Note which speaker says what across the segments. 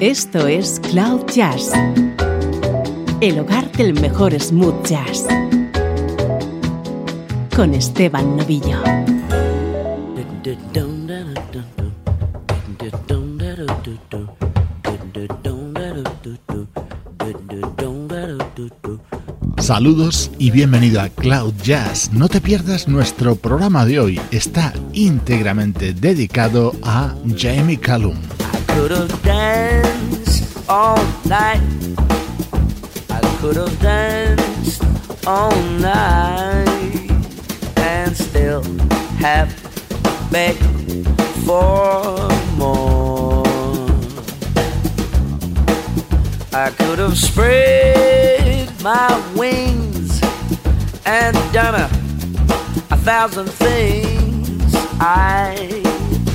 Speaker 1: Esto es Cloud Jazz, el hogar del mejor smooth jazz, con Esteban Novillo.
Speaker 2: Saludos y bienvenido a Cloud Jazz. No te pierdas nuestro programa de hoy. Está íntegramente dedicado a Jamie Callum.
Speaker 3: All night. I could have danced all night and still have begged for more. I could have spread my wings and done a, a thousand things I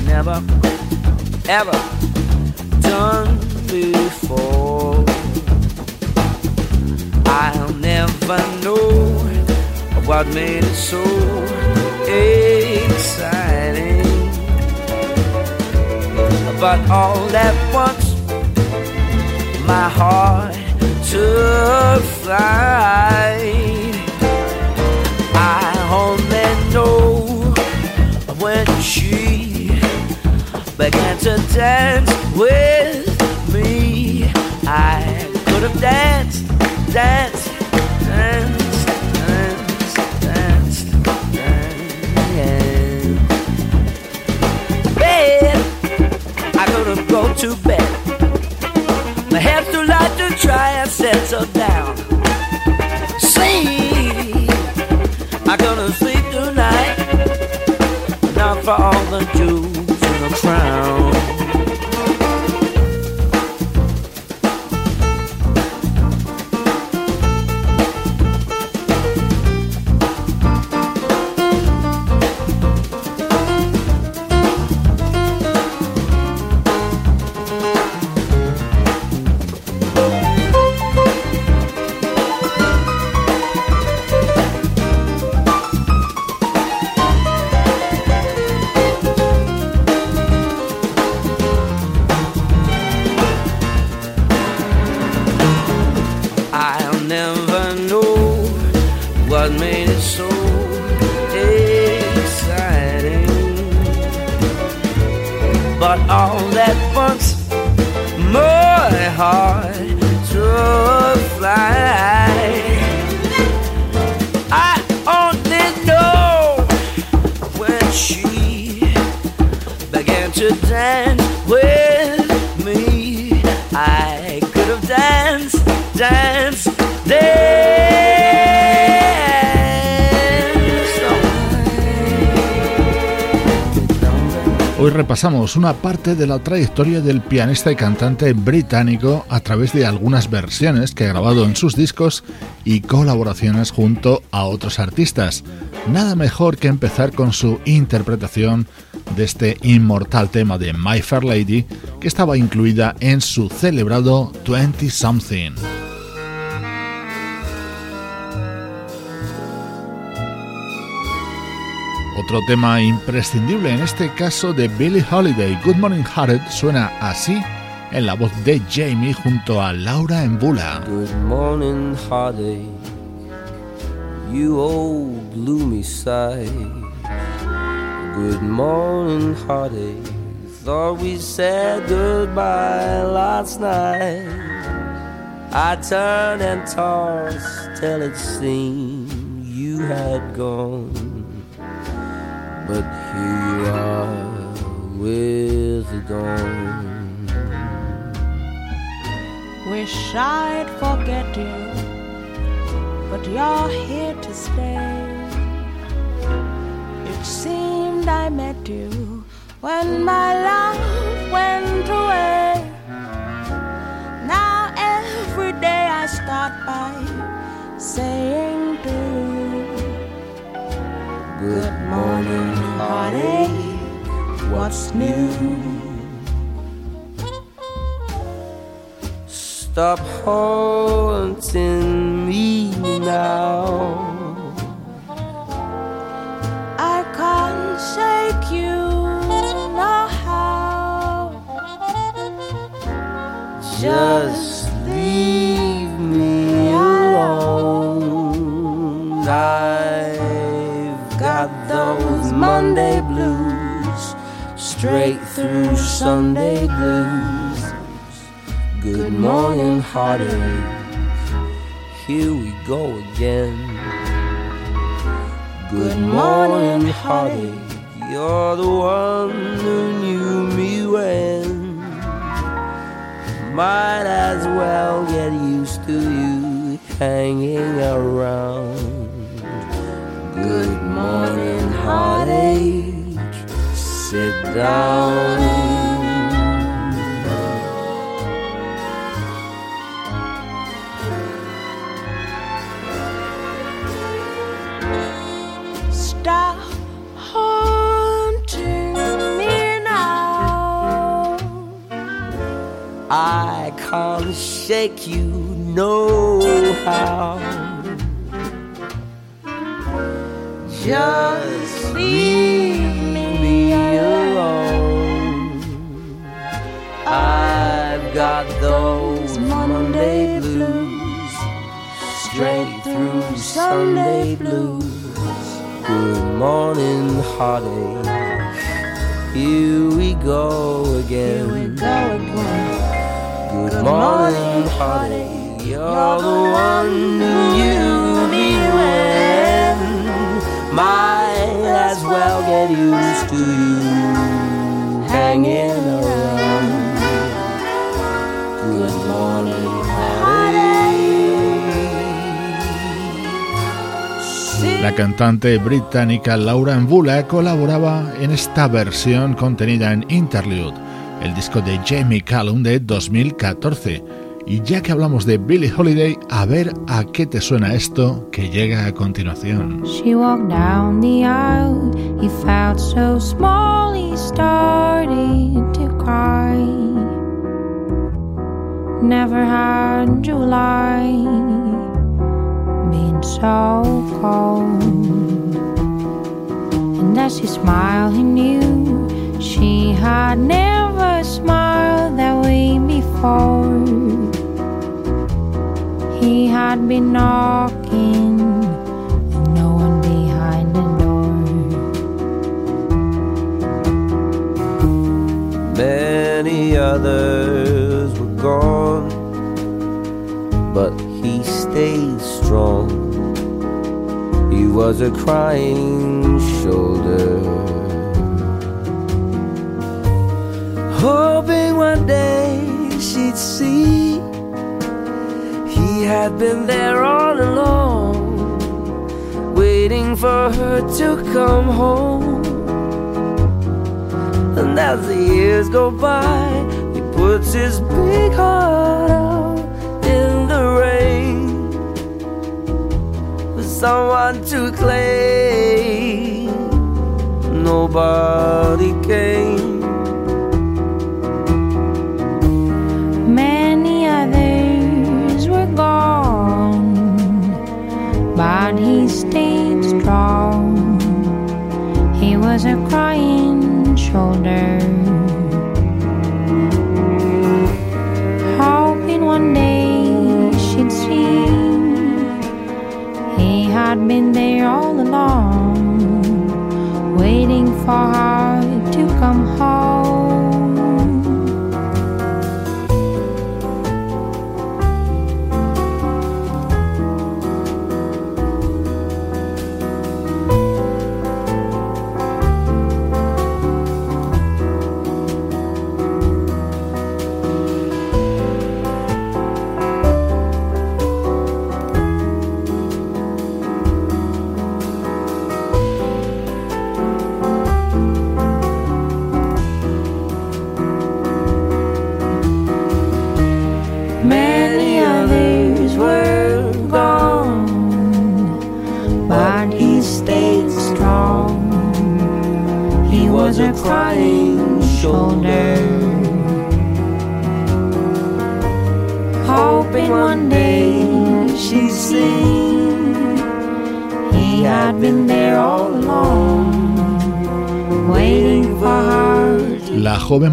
Speaker 3: never ever done before. I'll never know what made it so exciting. But all at once, my heart took flight. I only know when she began to dance with. I could have danced, danced, danced, danced, danced, danced. Bed, I could have gone to bed. My head's too light to try and settle down.
Speaker 2: Repasamos una parte de la trayectoria del pianista y cantante británico a través de algunas versiones que ha grabado en sus discos y colaboraciones junto a otros artistas. Nada mejor que empezar con su interpretación de este inmortal tema de My Fair Lady que estaba incluida en su celebrado 20 Something. Otro tema imprescindible en este caso de Billie Holiday, Good Morning Hearted, suena así en la voz de Jamie junto a Laura Embula.
Speaker 3: Good morning heartache, you old gloomy sight. Good morning heartache, thought we said goodbye last night. I turned and tossed till it seemed you had gone. But here you are with the dawn.
Speaker 4: Wish I'd forget you, but you're here to stay. It seemed I met you when my love went away. Now every day I start by saying to you, Good morning heartache, what's new?
Speaker 3: Stop haunting me now.
Speaker 4: I can't shake you, no how.
Speaker 3: Just straight through Sunday blues. Good morning, heartache. Here we go again. Good morning, heartache. You're the one who knew me when. Might as well get used to you hanging around. Good morning, heartache. Sit down.
Speaker 4: Stop haunting me now.
Speaker 3: I can't shake you no how. Just leave I've got those Monday blues, straight through Sunday blues. Good morning, heartache. Here we go again.
Speaker 4: Here we go again.
Speaker 3: Good morning, heartache. You're the one who knew me when. Might as well get used to you hanging around.
Speaker 2: La cantante británica Laura Mbula colaboraba en esta versión contenida en Interlude, el disco de Jamie Callum de 2014. Y ya que hablamos de Billie Holiday, a ver a qué te suena esto que llega a continuación.
Speaker 5: She walked down the aisle. He felt so small, he started to cry. Never had July so cold. And as he smiled, he knew she had never smiled that way before. He had been knocking, and no one behind the door.
Speaker 3: Many others were gone, was a crying shoulder, hoping one day she'd see he had been there all along, waiting for her to come home. And as the years go by, he puts his big heart out someone to claim. Nobody came.
Speaker 5: Many others were gone, but he stayed strong. He was a crying shoulder, been there all along, waiting for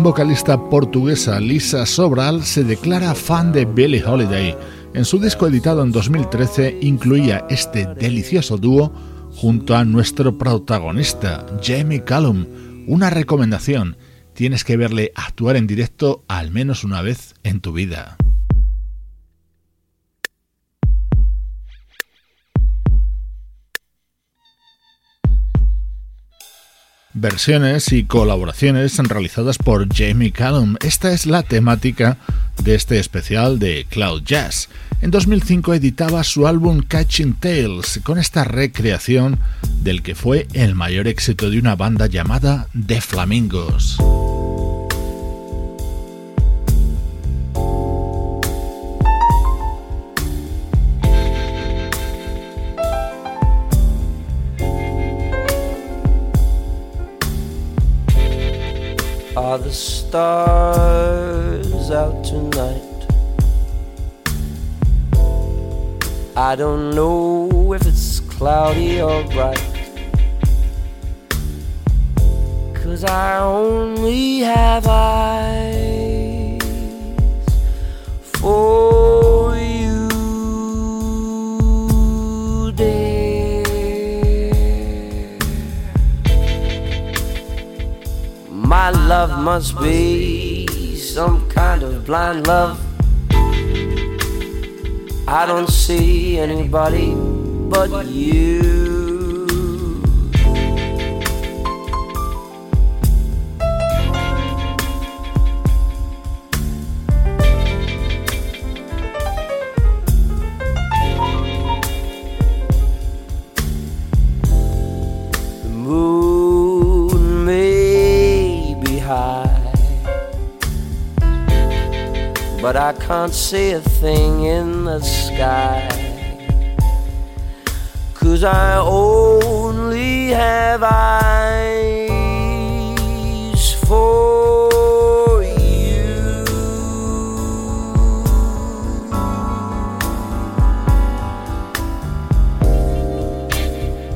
Speaker 2: vocalista portuguesa Lisa Sobral se declara fan de Billie Holiday. En su disco editado en 2013 incluía este delicioso dúo junto a nuestro protagonista, Jamie Callum. Una recomendación, tienes que verle actuar en directo al menos una vez en tu vida. Versiones y colaboraciones realizadas por Jamie Callum. Esta es la temática de este especial de Cloud Jazz. En 2005 editaba su álbum Catching Tales con esta recreación del que fue el mayor éxito de una banda llamada The Flamingos.
Speaker 3: Are the stars out tonight? I don't know if it's cloudy or bright. Cause I only have eyes for My love must be some kind of blind love. I don't see anybody but you. Can't see a thing in the sky. Cause I only have eyes for you.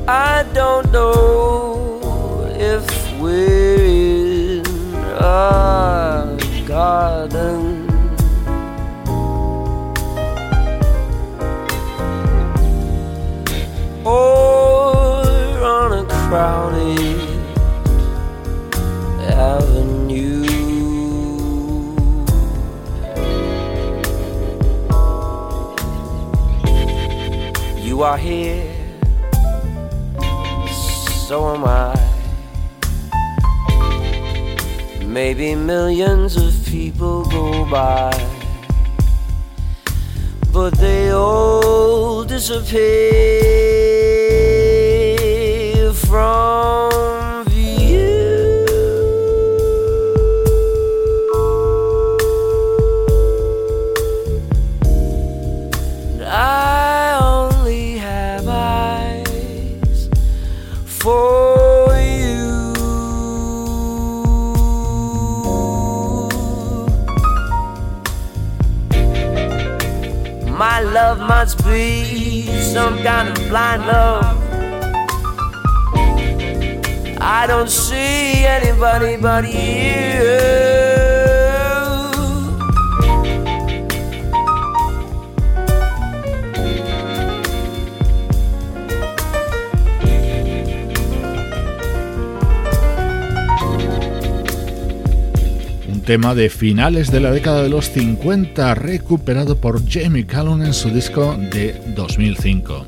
Speaker 3: I don't know are here, so am I. Maybe millions of people go by but they all disappear from must be some kind of blind love. I don't see anybody but you.
Speaker 2: Tema de finales de la década de los 50 recuperado por Jamie Callum en su disco de 2005.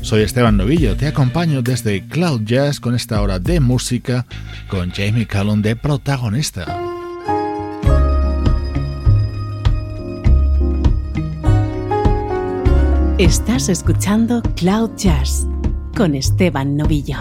Speaker 2: Soy Esteban Novillo, te acompaño desde Cloud Jazz con esta hora de música con Jamie Callum de protagonista.
Speaker 1: Estás escuchando Cloud Jazz con Esteban Novillo.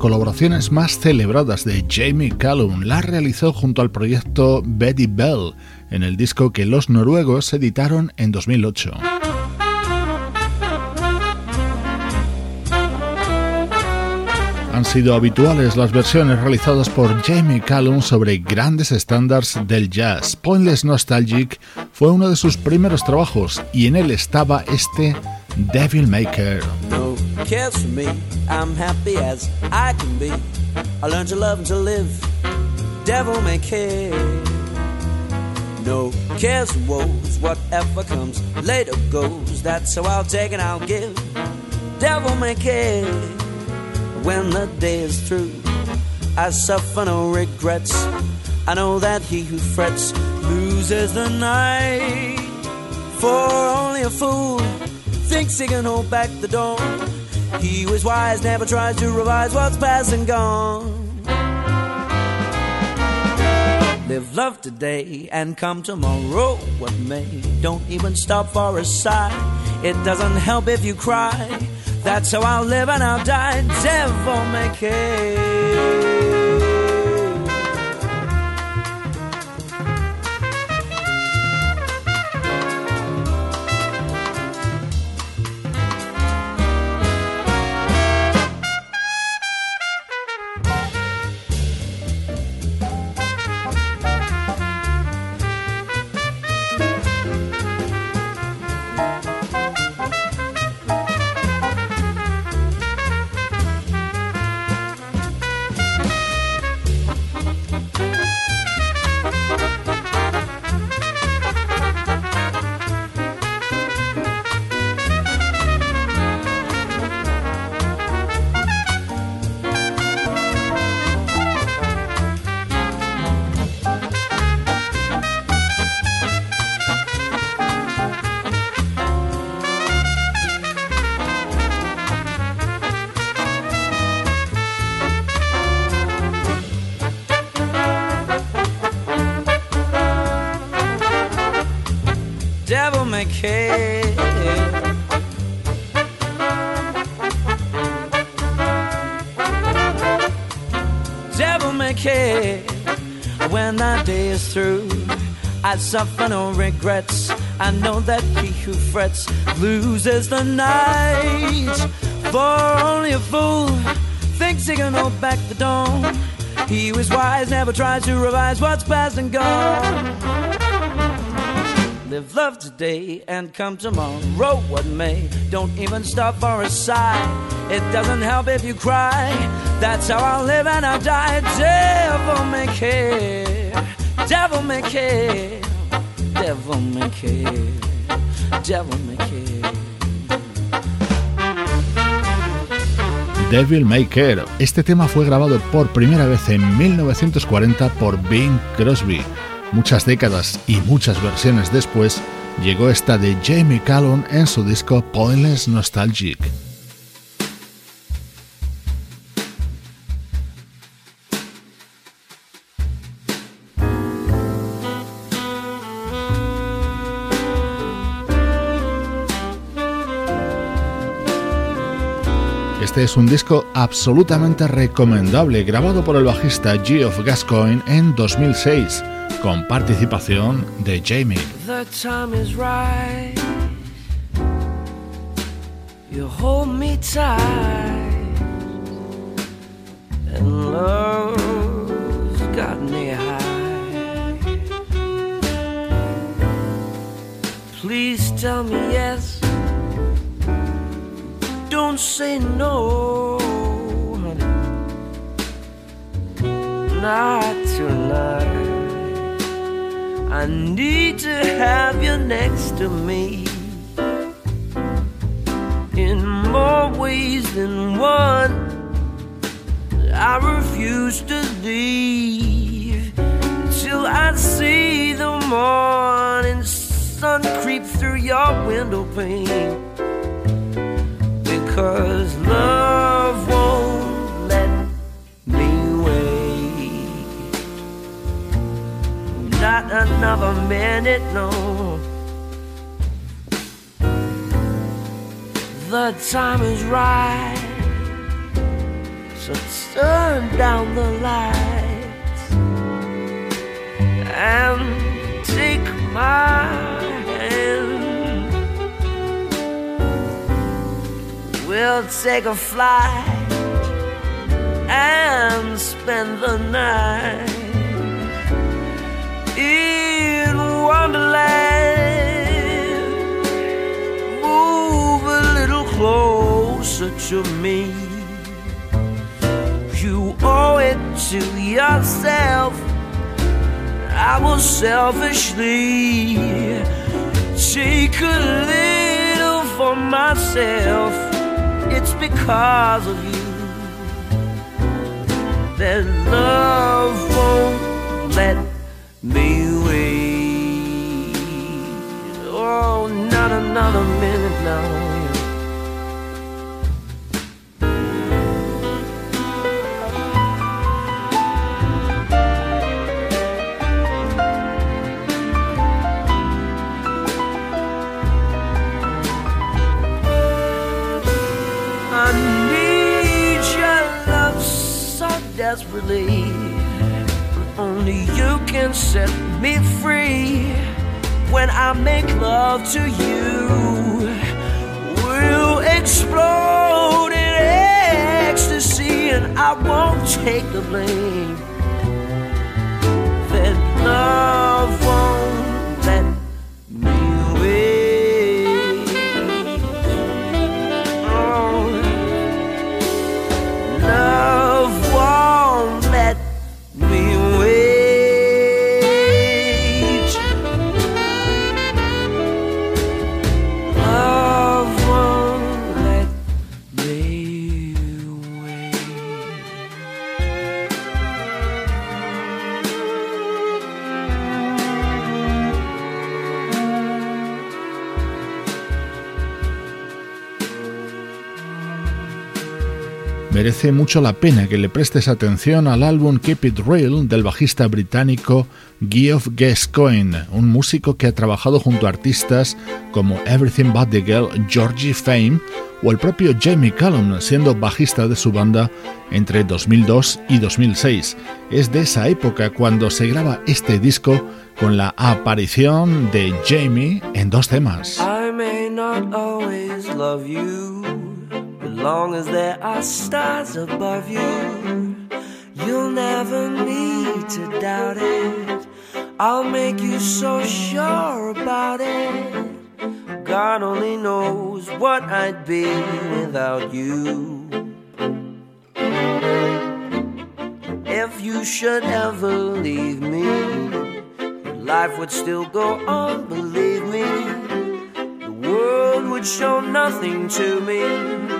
Speaker 2: Colaboraciones más celebradas de Jamie Callum. La realizó junto al proyecto Betty Bell en el disco que los noruegos editaron en 2008. Han sido habituales las versiones realizadas por Jamie Callum sobre grandes estándares del jazz. Pointless Nostalgic fue uno de sus primeros trabajos y en él estaba este Devil Maker.
Speaker 3: No. I'm happy as I can be. I learned to love and to live. Devil may care. No cares and woes. Whatever comes later goes. That's how I'll take and I'll give. Devil may care. When the day is through, I suffer no regrets. I know that he who frets loses the night. For only a fool thinks he can hold back the dawn. He was wise never tries to revise what's past and gone. Live love today and come tomorrow what may. Don't even stop for a sigh. It doesn't help if you cry. That's how I'll live and I'll die. Devil may care.
Speaker 6: Suffer no regrets. I know that he who frets loses the night. For only a fool thinks he can hold back the dawn. He is wise never tries to revise what's past and gone. Live love today and come tomorrow, what may. Don't even stop for a sigh. It doesn't help if you cry. That's how I'll live and I'll die. Devil may care, devil may care, devil may care, devil may care.
Speaker 2: Devil May Care. Este tema fue grabado por primera vez en 1940 por Bing Crosby. Muchas décadas y muchas versiones después, llegó esta de Jamie Callum en su disco Pointless Nostalgic. Es un disco absolutamente recomendable, grabado por el bajista Geoff Gascoigne en 2006, con participación de Jamie.
Speaker 3: The time is right. You hold me tight, and love's got me high. Please tell me yes. Don't say no, honey. Not tonight. I need to have you next to me in more ways than one. I refuse to leave till I see the morning sun creep through your window pane. Because love won't let me wait. Not another minute, no. The time is right. So turn down the lights and take my We'll take a flight and spend the night in Wonderland. Move a little closer to me. You owe it to yourself. I will selfishly take a little for myself. Because of you that love won't let me wait. Oh, not another minute now. Desperately. Only you can set me free. When I make love to you, we'll explode in ecstasy, and I won't take the blame. That love
Speaker 2: merece mucho la pena que le prestes atención al álbum Keep It Real del bajista británico Geoff Gascoigne, un músico que ha trabajado junto a artistas como Everything But the Girl, Georgie Fame o el propio Jamie Cullum, siendo bajista de su banda entre 2002 y 2006. Es de esa época cuando se graba este disco con la aparición de Jamie en dos temas.
Speaker 3: Long as there are stars above you, you'll never need to doubt it. I'll make you so sure about it. God only knows what I'd be without you. If you should ever leave me, life would still go on, believe me. The world would show nothing to me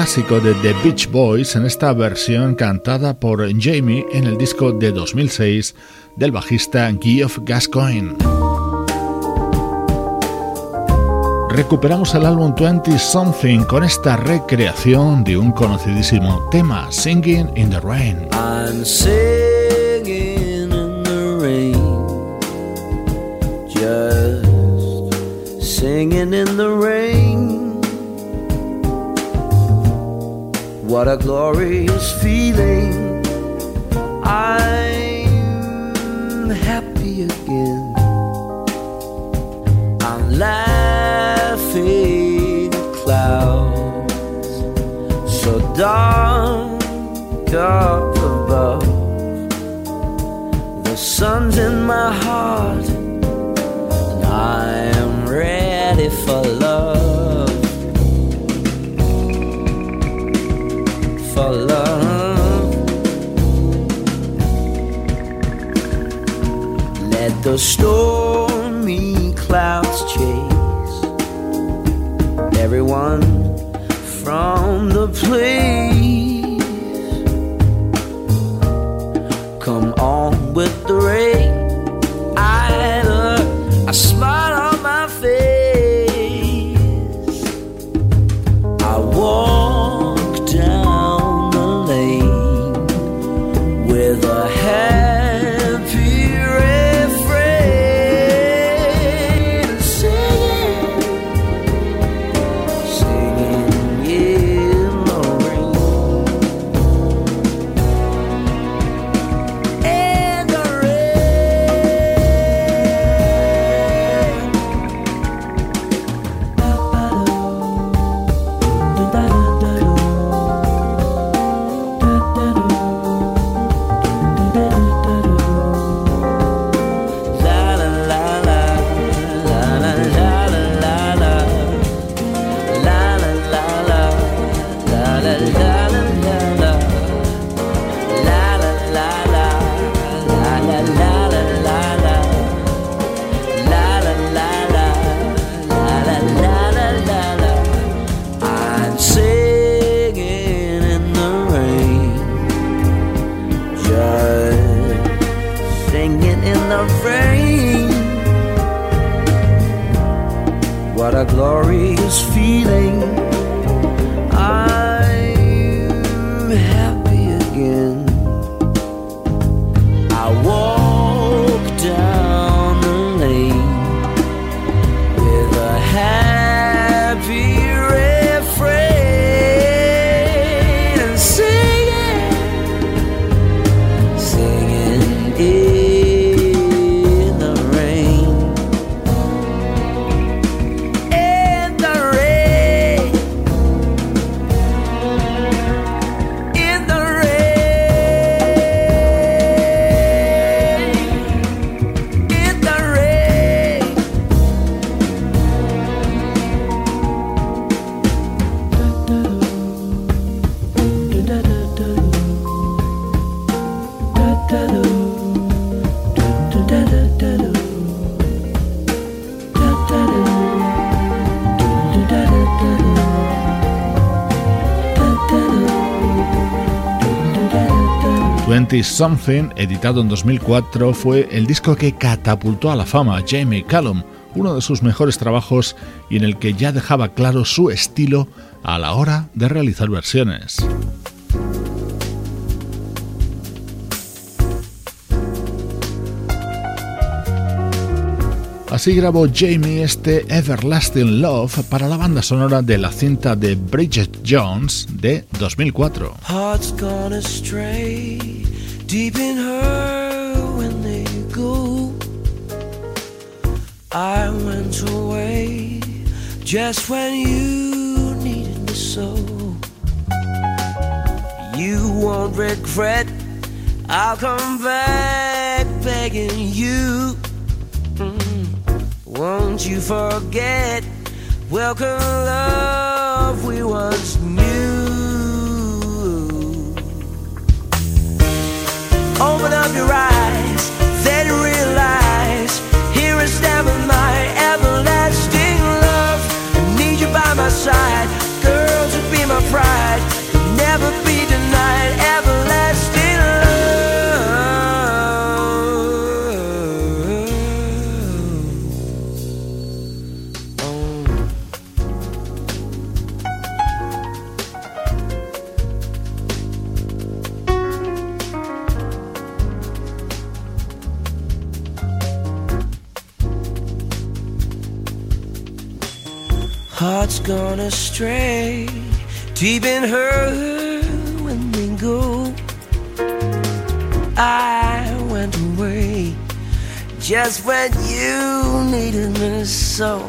Speaker 2: clásico de The Beach Boys en esta versión cantada por Jamie en el disco de 2006 del bajista Geoff Gascoigne. Recuperamos el álbum 20 Something con esta recreación de un conocidísimo tema, Singing in the Rain.
Speaker 3: Singing in the rain. What a glorious feeling. I'm happy again. I'm laughing at clouds so dark up above. The sun's in my heart, and I am ready for love. For love. Let the stormy clouds chase everyone from the place. Come on with the rain.
Speaker 2: 20 Something, editado en 2004, fue el disco que catapultó a la fama a Jamie Callum, uno de sus mejores trabajos y en el que ya dejaba claro su estilo a la hora de realizar versiones. Así grabó Jamie este Everlasting Love para la banda sonora de la cinta de Bridget Jones de 2004.
Speaker 3: Hearts gone astray, deep in her when they go. I went away just when you needed me so. You won't regret, I'll come back begging you. Won't you forget? Welcome, love we once knew. Open up your eyes, then realize here is never my everlasting love. I need you by my side, girl, to be my pride, never be Heart's gone astray, deep in her when we go. I went away just when you needed me so.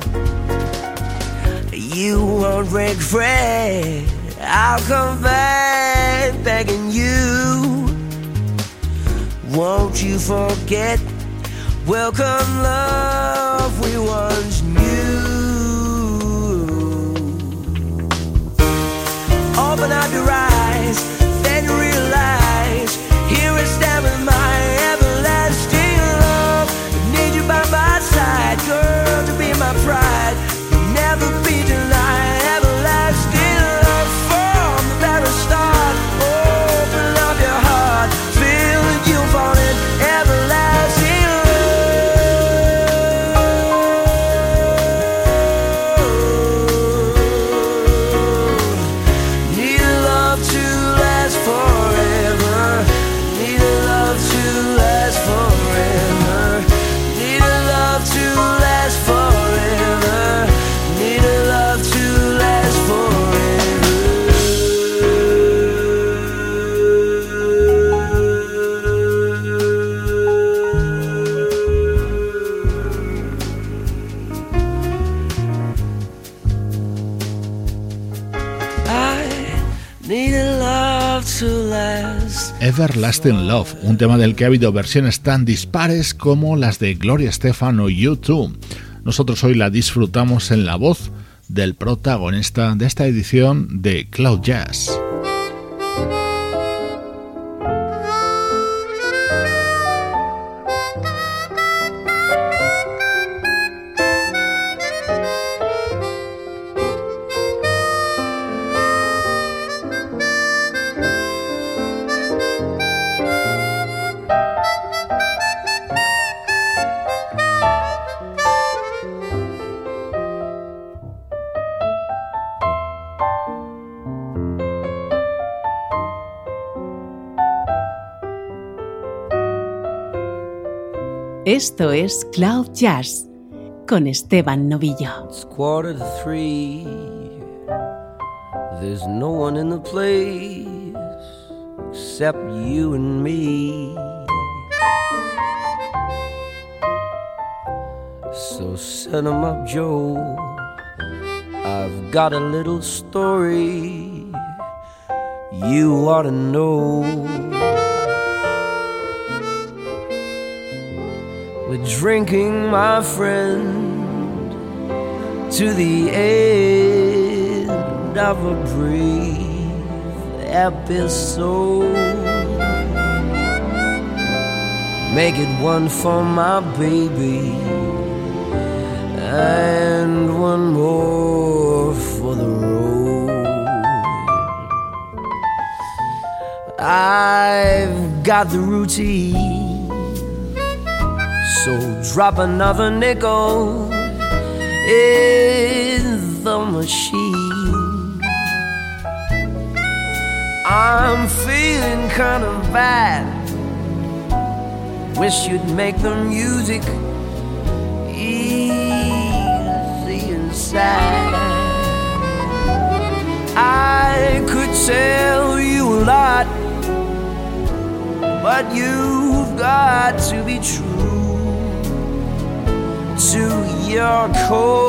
Speaker 3: You won't regret. I'll come back begging you. Won't you forget? Welcome, love we once Open up your eyes, Everlasting Love,
Speaker 2: un tema del que ha habido versiones tan dispares como las de Gloria Estefan o U2. Nosotros hoy la disfrutamos en la voz del protagonista de esta edición de Cloud Jazz.
Speaker 1: Esto es Cloud Jazz con Esteban Novillo.
Speaker 3: It's quarter to three. There's no one in the place except you and me. So set 'em up, Joe. I've got a little story you ought to know. We're drinking, my friend, to the end of a brief episode. Make it one for my baby and one more for the road. I've got the routine. So drop another nickel in the machine. I'm feeling kind of bad. Wish you'd make the music easy and sad. I could tell you a lot, but you've got to be true to your code.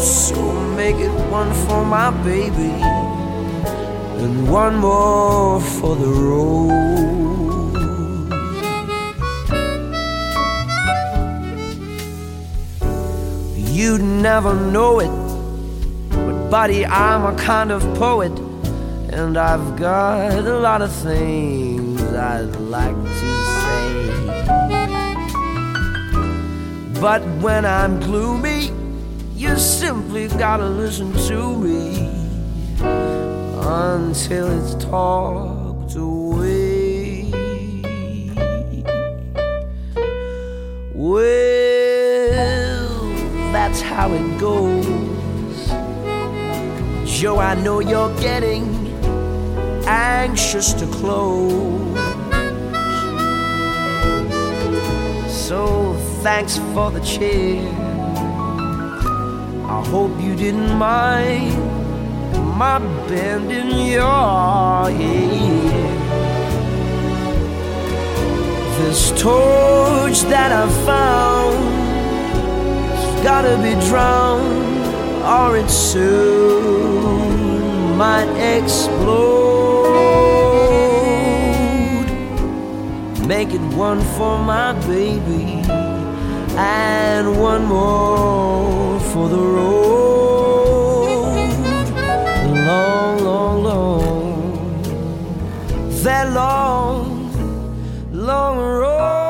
Speaker 3: So make it one for my baby and one more for the road. You'd never know it, but buddy, I'm a kind of poet, and I've got a lot of things I'd like to But when I'm gloomy, you simply gotta listen to me until it's talked away. Well, that's how it goes. Joe, I know you're getting anxious to close. So thanks for the cheer. I hope you didn't mind my bending your ear. This torch that I found has gotta be drowned, or it soon might explode. Make it one for my baby and one more for the road. Long, long, long, that long, long road.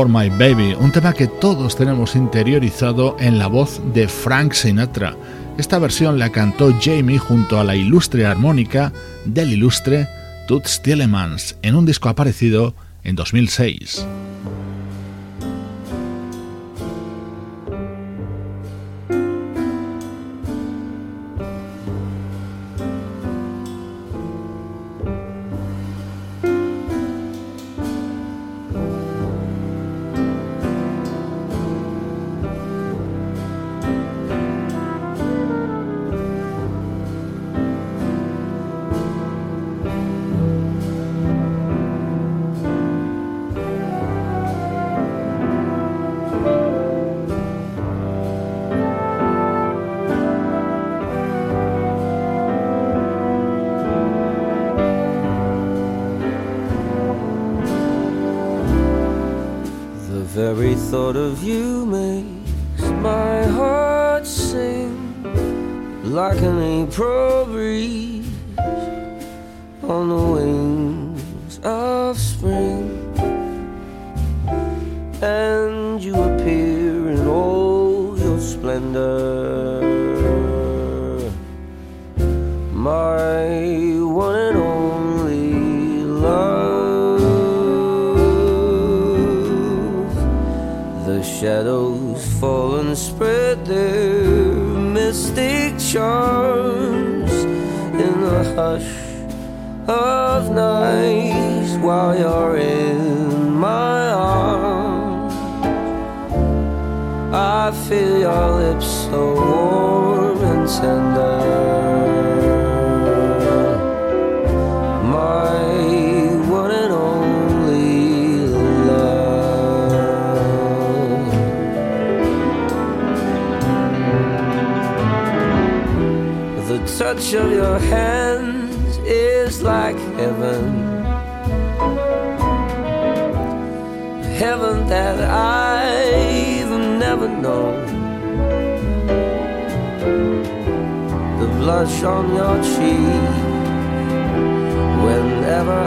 Speaker 2: For My Baby, un tema que todos tenemos interiorizado en la voz de Frank Sinatra. Esta versión la cantó Jamie junto a la ilustre armónica del ilustre Toots Thielemans en un disco aparecido en 2006.
Speaker 3: Thought of you makes my heart sing like an April breeze on the wings hush of while you're in my arms. I feel your lips so warm and tender. My touch of your hands is like heaven. Heaven that I've never known. The blush on your cheek whenever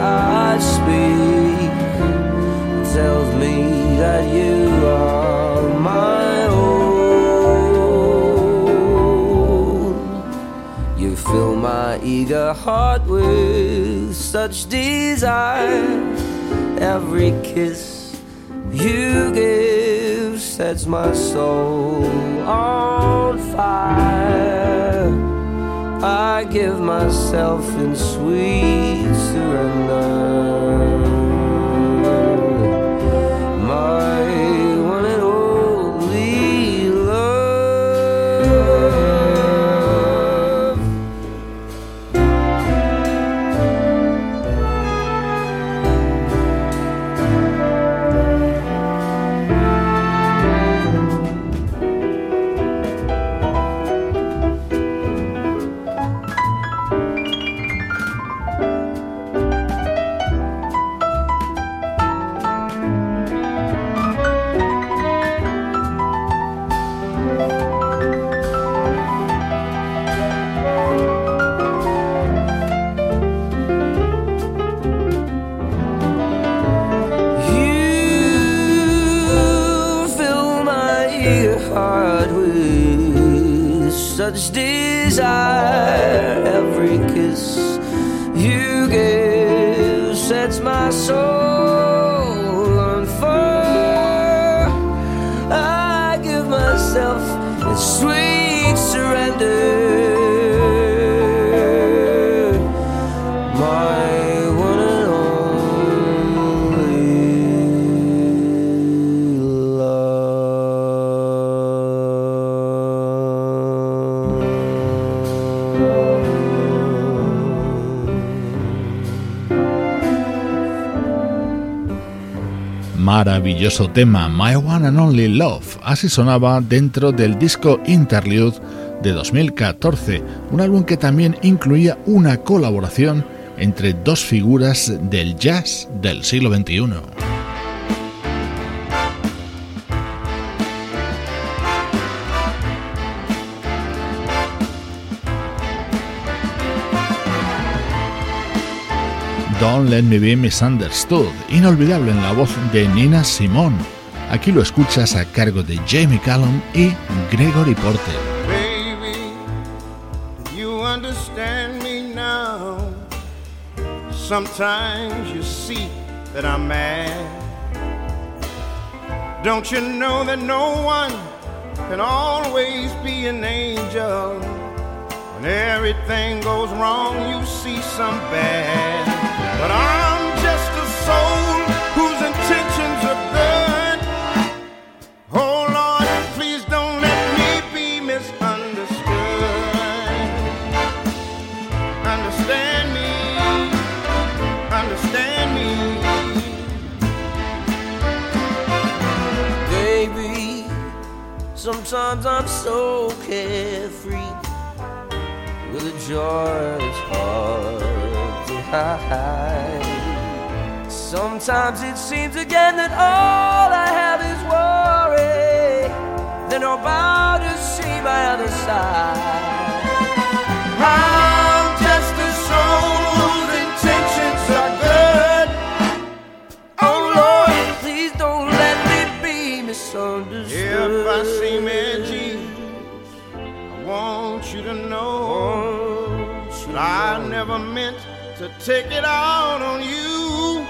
Speaker 3: I speak tells me that you are my eager heart with such desire. Every kiss you give sets my soul on fire. I give myself in sweet surrender. Such desire. Every kiss you give sets my soul
Speaker 2: Maravilloso tema, My One and Only Love. Así sonaba dentro del disco Interlude de 2014, un álbum que también incluía una colaboración entre dos figuras del jazz del siglo XXI. Don't Let Me Be Misunderstood, inolvidable en la voz de Nina Simone. Aquí lo escuchas a cargo de Jamie Callum y Gregory Porter.
Speaker 7: Baby, you understand me now? Sometimes you see that I'm mad. Don't you know that no one can always be an angel? When everything goes wrong, you see some bad. But I'm just a soul whose intentions are good. Oh Lord, please don't let me be misunderstood. Understand me, understand me.
Speaker 3: Baby, sometimes I'm so carefree a joy is hard to hide. Sometimes it seems again that all I have is worry. Then I'm about to see my other side.
Speaker 7: I'm just a soul whose intentions are good.
Speaker 3: Oh Lord, please don't let me be misunderstood.
Speaker 7: If I seem edgy, I want you to know I never meant to take it out on you.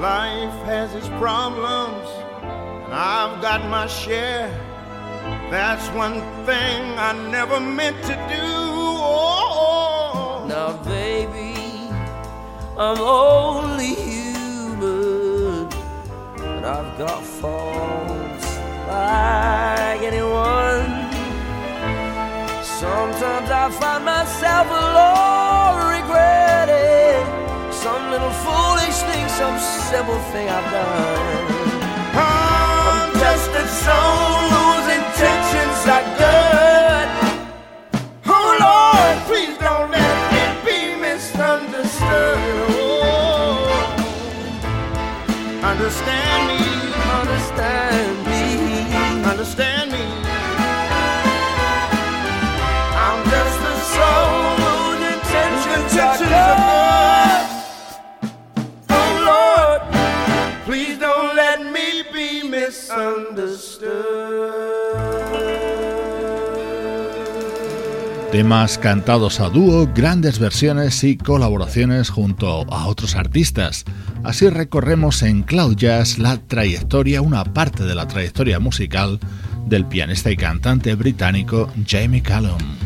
Speaker 7: Life has its problems, and I've got my share. That's one thing I never meant to do. Oh.
Speaker 3: Now, baby,
Speaker 7: I'm only human, but I've got faults like anyone. Sometimes I find myself alone regretting some little foolish thing, some simple thing I've done. I'm just a soul.
Speaker 3: Temas cantados a dúo, grandes versiones y colaboraciones junto a otros artistas. Así recorremos en Cloud Jazz la trayectoria, una parte de la trayectoria musical del pianista y cantante británico Jamie Callum.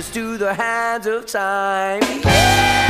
Speaker 7: us to the hands of time. Yeah!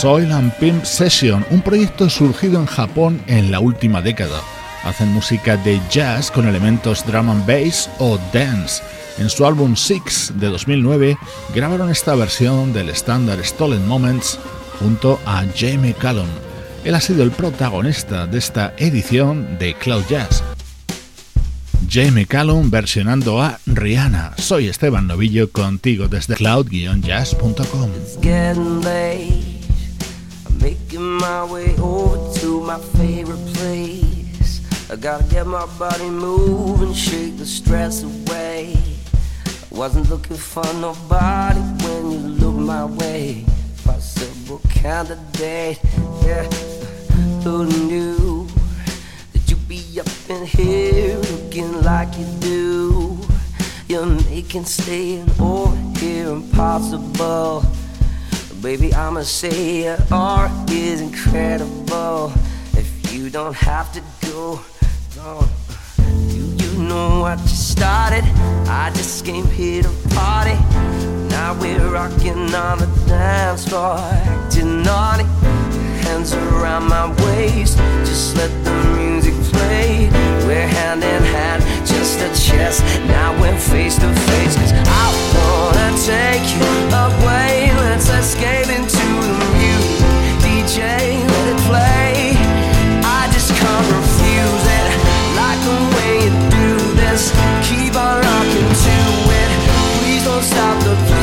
Speaker 2: Soil and Pimp Session, un proyecto surgido en Japón en la última década. Hacen música de jazz con elementos drum and bass o dance. En su álbum Six de 2009 grabaron esta versión del estándar Stolen Moments junto a Jamie Callum. Él ha sido el protagonista de esta edición de Cloud Jazz. Jamie Callum versionando a Rihanna. Soy Esteban Novillo contigo desde cloud-jazz.com.
Speaker 3: making my way over to my favorite place. I gotta get my body moving, shake the stress away. I wasn't looking for nobody when you looked my way. Possible candidate, yeah. Who knew that you'd be up in here looking like you do? You're making staying over here impossible. Baby, I'ma say your art is incredible. If you don't have to go, go. Do you know what you started? I just came here to party. Now we're rocking on the dance floor, acting naughty. Hands around my waist, just let the music play. We're hand in hand, just a chest. Now we're face to face, cause I wanna take you away. Let's escape into the music. DJ, let it play. I just can't refuse it. Like the way you do this. Keep on rocking to it. Please don't stop the, please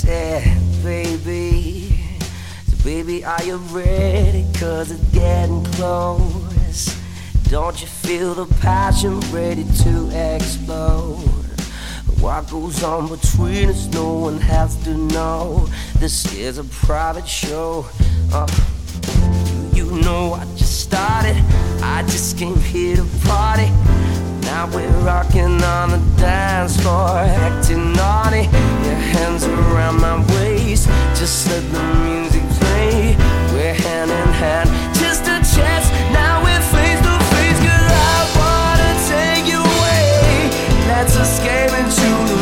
Speaker 3: said, baby, so baby, are you ready? Cause it's getting close. Don't you feel the passion ready to explode? What goes on between us, no one has to know. This is a private show. Uh, you know I just started. I just came here to party. Now we're rocking on the dance floor, acting naughty. Your hands around my waist, just let the music play. We're hand in hand, just a chance. Now we're face to face, girl. I wanna take you away. Let's escape into the